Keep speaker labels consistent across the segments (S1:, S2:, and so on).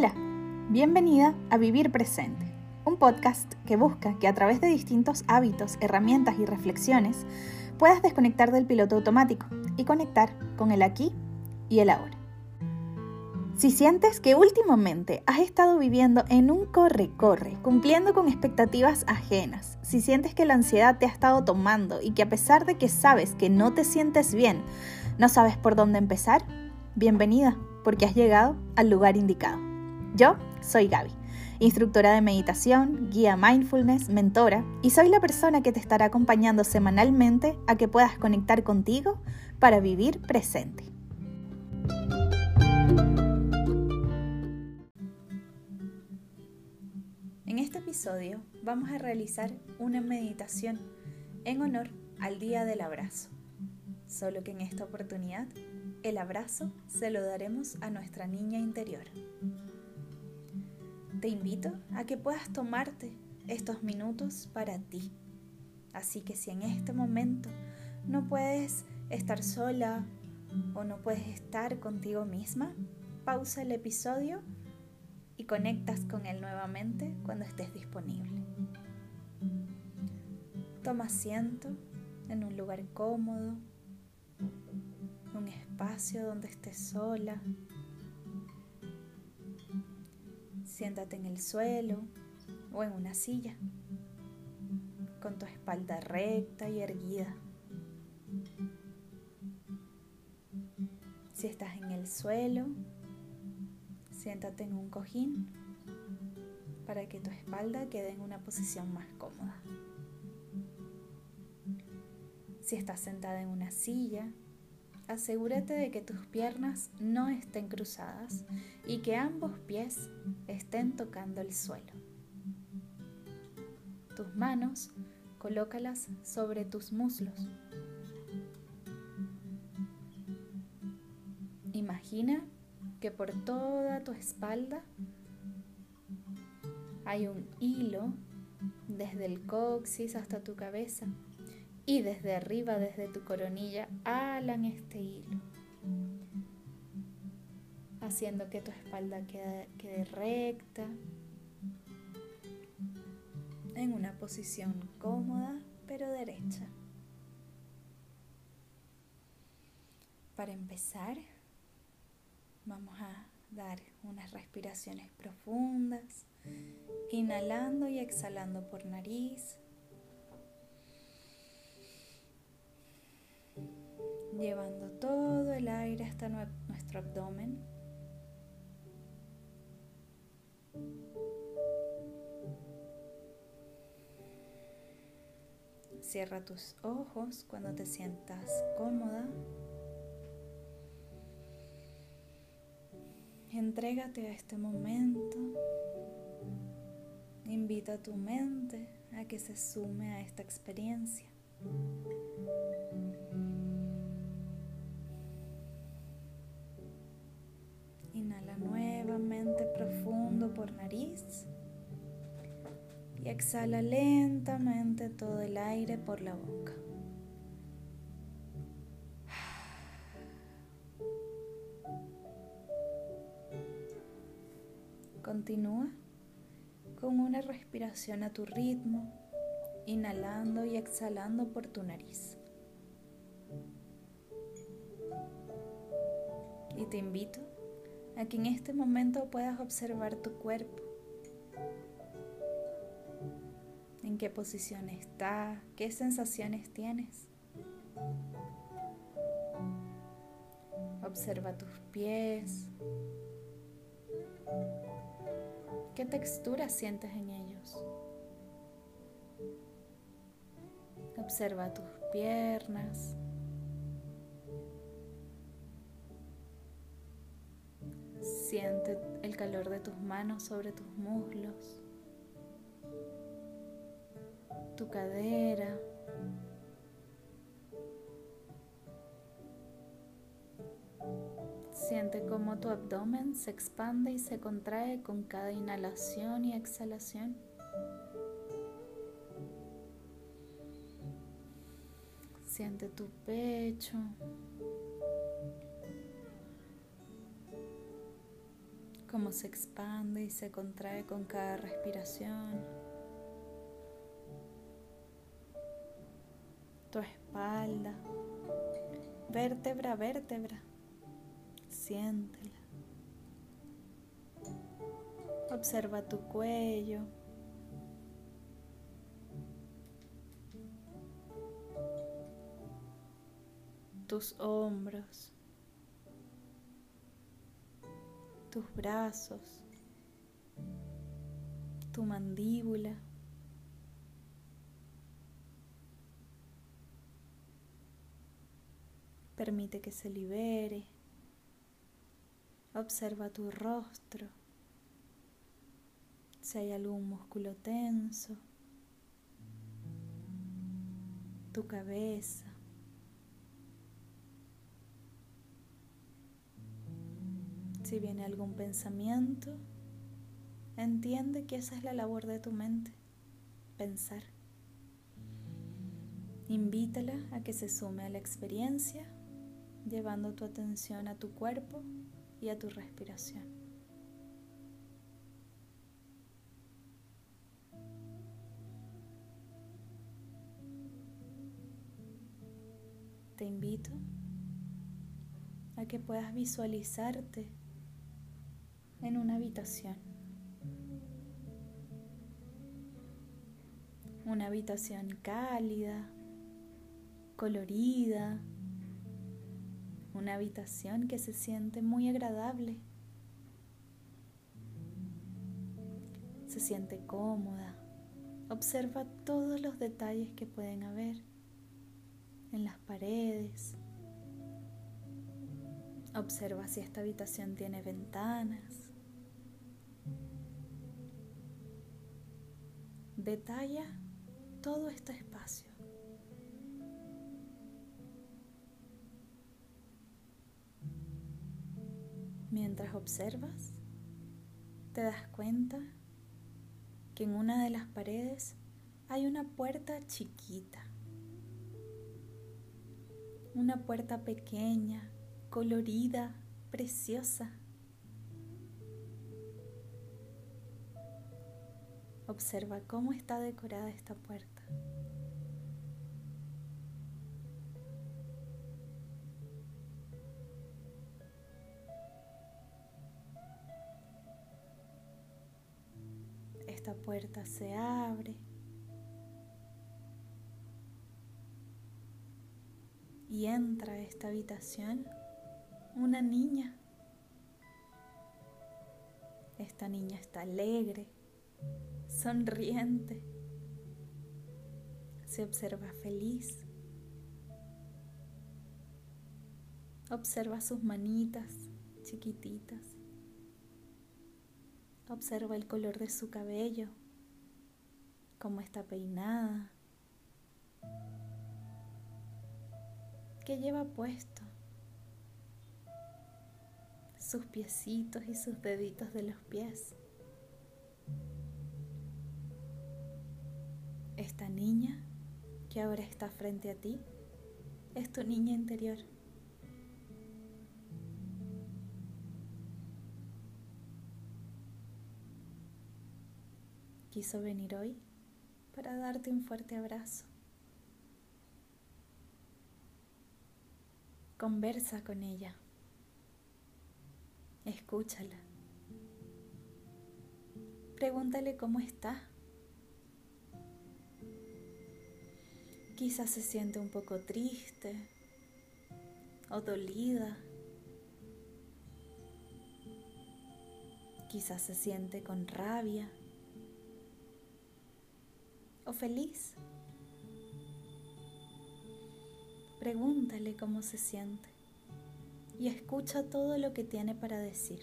S1: Hola, bienvenida a Vivir Presente, un podcast que busca que a través de distintos hábitos, herramientas y reflexiones puedas desconectar del piloto automático y conectar con el aquí y el ahora. Si sientes que últimamente has estado viviendo en un corre-corre, cumpliendo con expectativas ajenas, si sientes que la ansiedad te ha estado tomando y que a pesar de que sabes que no te sientes bien, no sabes por dónde empezar, bienvenida, porque has llegado al lugar indicado. Yo soy Gaby, instructora de meditación, guía mindfulness, mentora, y soy la persona que te estará acompañando semanalmente a que puedas conectar contigo para vivir presente. En este episodio vamos a realizar una meditación en honor al Día del Abrazo. Solo que en esta oportunidad el abrazo se lo daremos a nuestra niña interior. Te invito a que puedas tomarte estos minutos para ti. Así que si en este momento no puedes estar sola o no puedes estar contigo misma, pausa el episodio y conectas con él nuevamente cuando estés disponible. Toma asiento en un lugar cómodo, un espacio donde estés sola. Siéntate en el suelo o en una silla, con tu espalda recta y erguida. Si estás en el suelo, siéntate en un cojín para que tu espalda quede en una posición más cómoda. Si estás sentada en una silla, asegúrate de que tus piernas no estén cruzadas y que ambos pies estén tocando el suelo. Tus manos colócalas sobre tus muslos. Imagina que por toda tu espalda hay un hilo desde el coxis hasta tu cabeza y desde arriba, desde tu coronilla, alan este hilo, haciendo que tu espalda quede, recta, en una posición cómoda pero derecha. Para empezar, vamos a dar unas respiraciones profundas, inhalando y exhalando por nariz. Llevando todo el aire hasta nuestro abdomen. Cierra tus ojos cuando te sientas cómoda. Entrégate a este momento. Invita a tu mente a que se sume a esta experiencia. Y exhala lentamente todo el aire por la boca. Continúa con una respiración a tu ritmo, inhalando y exhalando por tu nariz. Y te invito a que en este momento puedas observar tu cuerpo. En qué posición está, qué sensaciones tienes. Observa tus pies. ¿Qué textura sientes en ellos? Observa tus piernas. Siente el calor de tus manos sobre tus muslos, tu cadera. Siente cómo tu abdomen se expande y se contrae con cada inhalación y exhalación. Siente tu pecho, cómo se expande y se contrae con cada respiración. Tu espalda, vértebra vértebra, siéntela. Observa tu cuello. Tus hombros. Tus brazos. Tu mandíbula. Permite que se libere. Observa tu rostro si hay algún músculo tenso, tu cabeza. Si viene algún pensamiento, entiende que esa es la labor de tu mente, pensar. Invítala a que se sume a la experiencia, llevando tu atención a tu cuerpo y a tu respiración. te invito a que puedas visualizarte en una habitación. Una habitación cálida, colorida, una habitación que se siente muy agradable. Se siente cómoda. Observa todos los detalles que pueden haber en las paredes. Observa si esta habitación tiene ventanas. Detalla todo este espacio. Mientras observas, te das cuenta que en una de las paredes hay una puerta chiquita una puerta pequeña, colorida, preciosa. Observa cómo está decorada esta puerta. Esta puerta se abre y entra a esta habitación una niña. Esta niña está alegre, sonriente, se observa feliz. Observa sus manitas chiquititas. Observa el color de su cabello, cómo está peinada. que lleva puesto, sus piecitos y sus deditos de los pies. Esta niña que ahora está frente a ti es tu niña interior. Quiso venir hoy para darte un fuerte abrazo. Conversa con ella. Escúchala. Pregúntale cómo está. Quizás se siente un poco triste o dolida. Quizás se siente con rabia o feliz. Pregúntale cómo se siente y escucha todo lo que tiene para decir.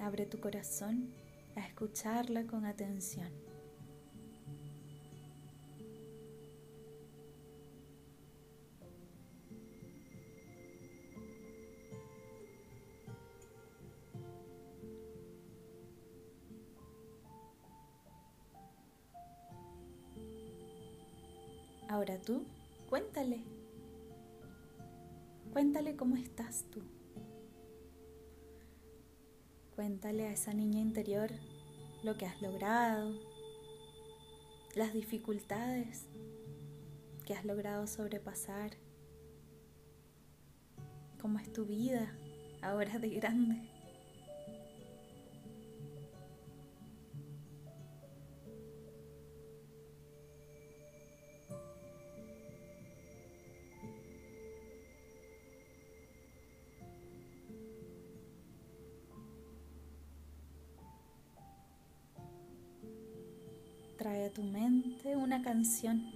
S1: Abre tu corazón a escucharla con atención. Tú. Cuéntale a esa niña interior lo que has logrado, las dificultades que has logrado sobrepasar, cómo es tu vida ahora de grande. Trae a tu mente una canción,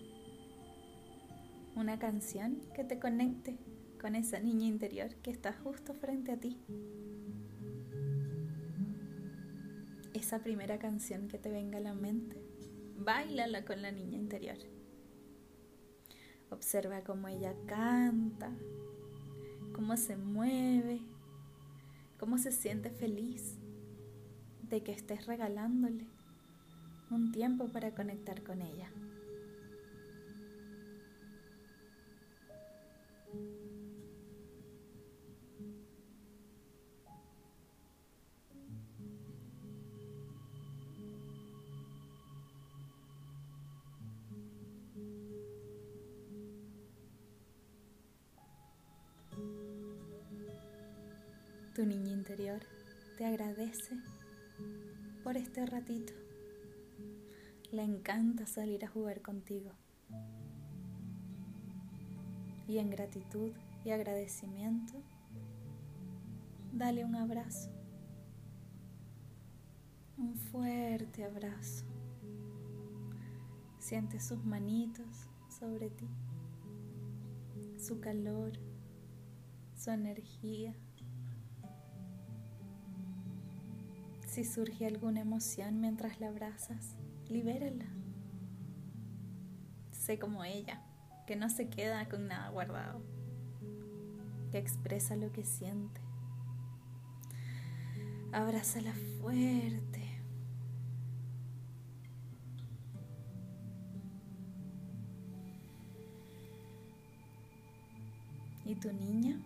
S1: una canción que te conecte con esa niña interior que está justo frente a ti. Esa primera canción que te venga a la mente, bailala con la niña interior. Observa cómo ella canta, cómo se mueve, cómo se siente feliz de que estés regalándole un tiempo para conectar con ella. Tu niña interior te agradece por este ratito. Le encanta salir a jugar contigo. Y en gratitud y agradecimiento, dale un abrazo. Un fuerte abrazo. Siente sus manitos sobre ti, su calor, su energía. Si surge alguna emoción mientras la abrazas, libérala. Sé como ella, que no se queda con nada guardado, que expresa lo que siente. Abrázala fuerte. Y tu niña,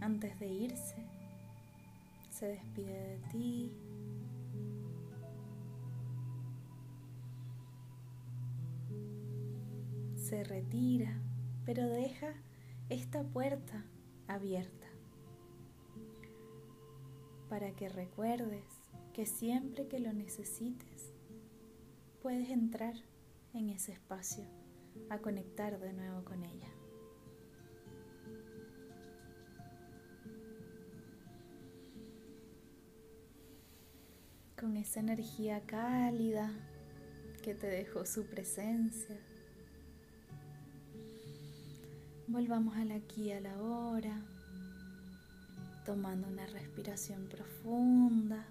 S1: antes de irse, se despide de ti, se retira, pero deja esta puerta abierta para que recuerdes que siempre que lo necesites, puedes entrar en ese espacio a conectar de nuevo con ella. Con esa energía cálida que te dejó su presencia, Volvamos al aquí a la hora, tomando una respiración profunda,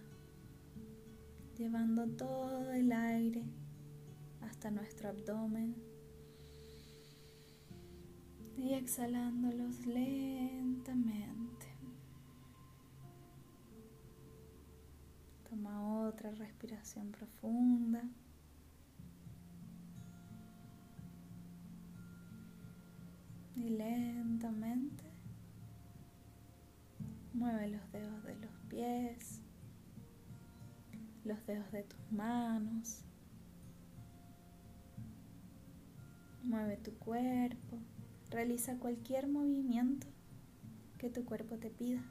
S1: llevando todo el aire hasta nuestro abdomen y exhalándolos lentamente. Toma otra respiración profunda. Lentamente mueve los dedos de los pies, los dedos de tus manos, mueve tu cuerpo, realiza cualquier movimiento que tu cuerpo te pida.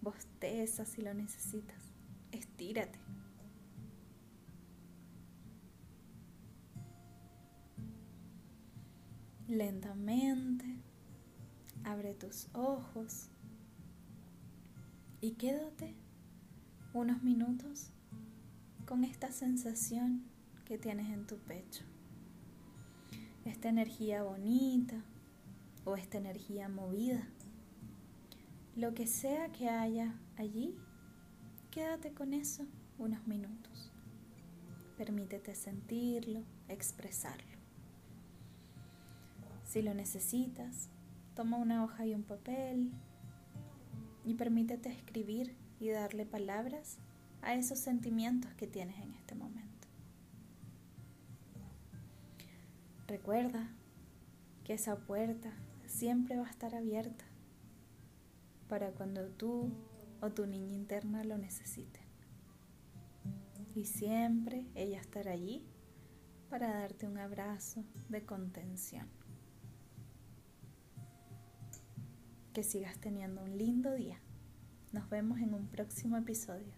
S1: Bosteza si lo necesitas, estírate. Lentamente abre tus ojos y quédate unos minutos con esta sensación que tienes en tu pecho. Esta energía bonita o esta energía movida. Lo que sea que haya allí, quédate con eso unos minutos. Permítete sentirlo, expresarlo. Si lo necesitas, toma una hoja y un papel y permítete escribir y darle palabras a esos sentimientos que tienes en este momento. Recuerda que esa puerta siempre va a estar abierta para cuando tú o tu niña interna lo necesiten. Y siempre ella estará allí para darte un abrazo de contención. que sigas teniendo un lindo día. Nos vemos en un próximo episodio.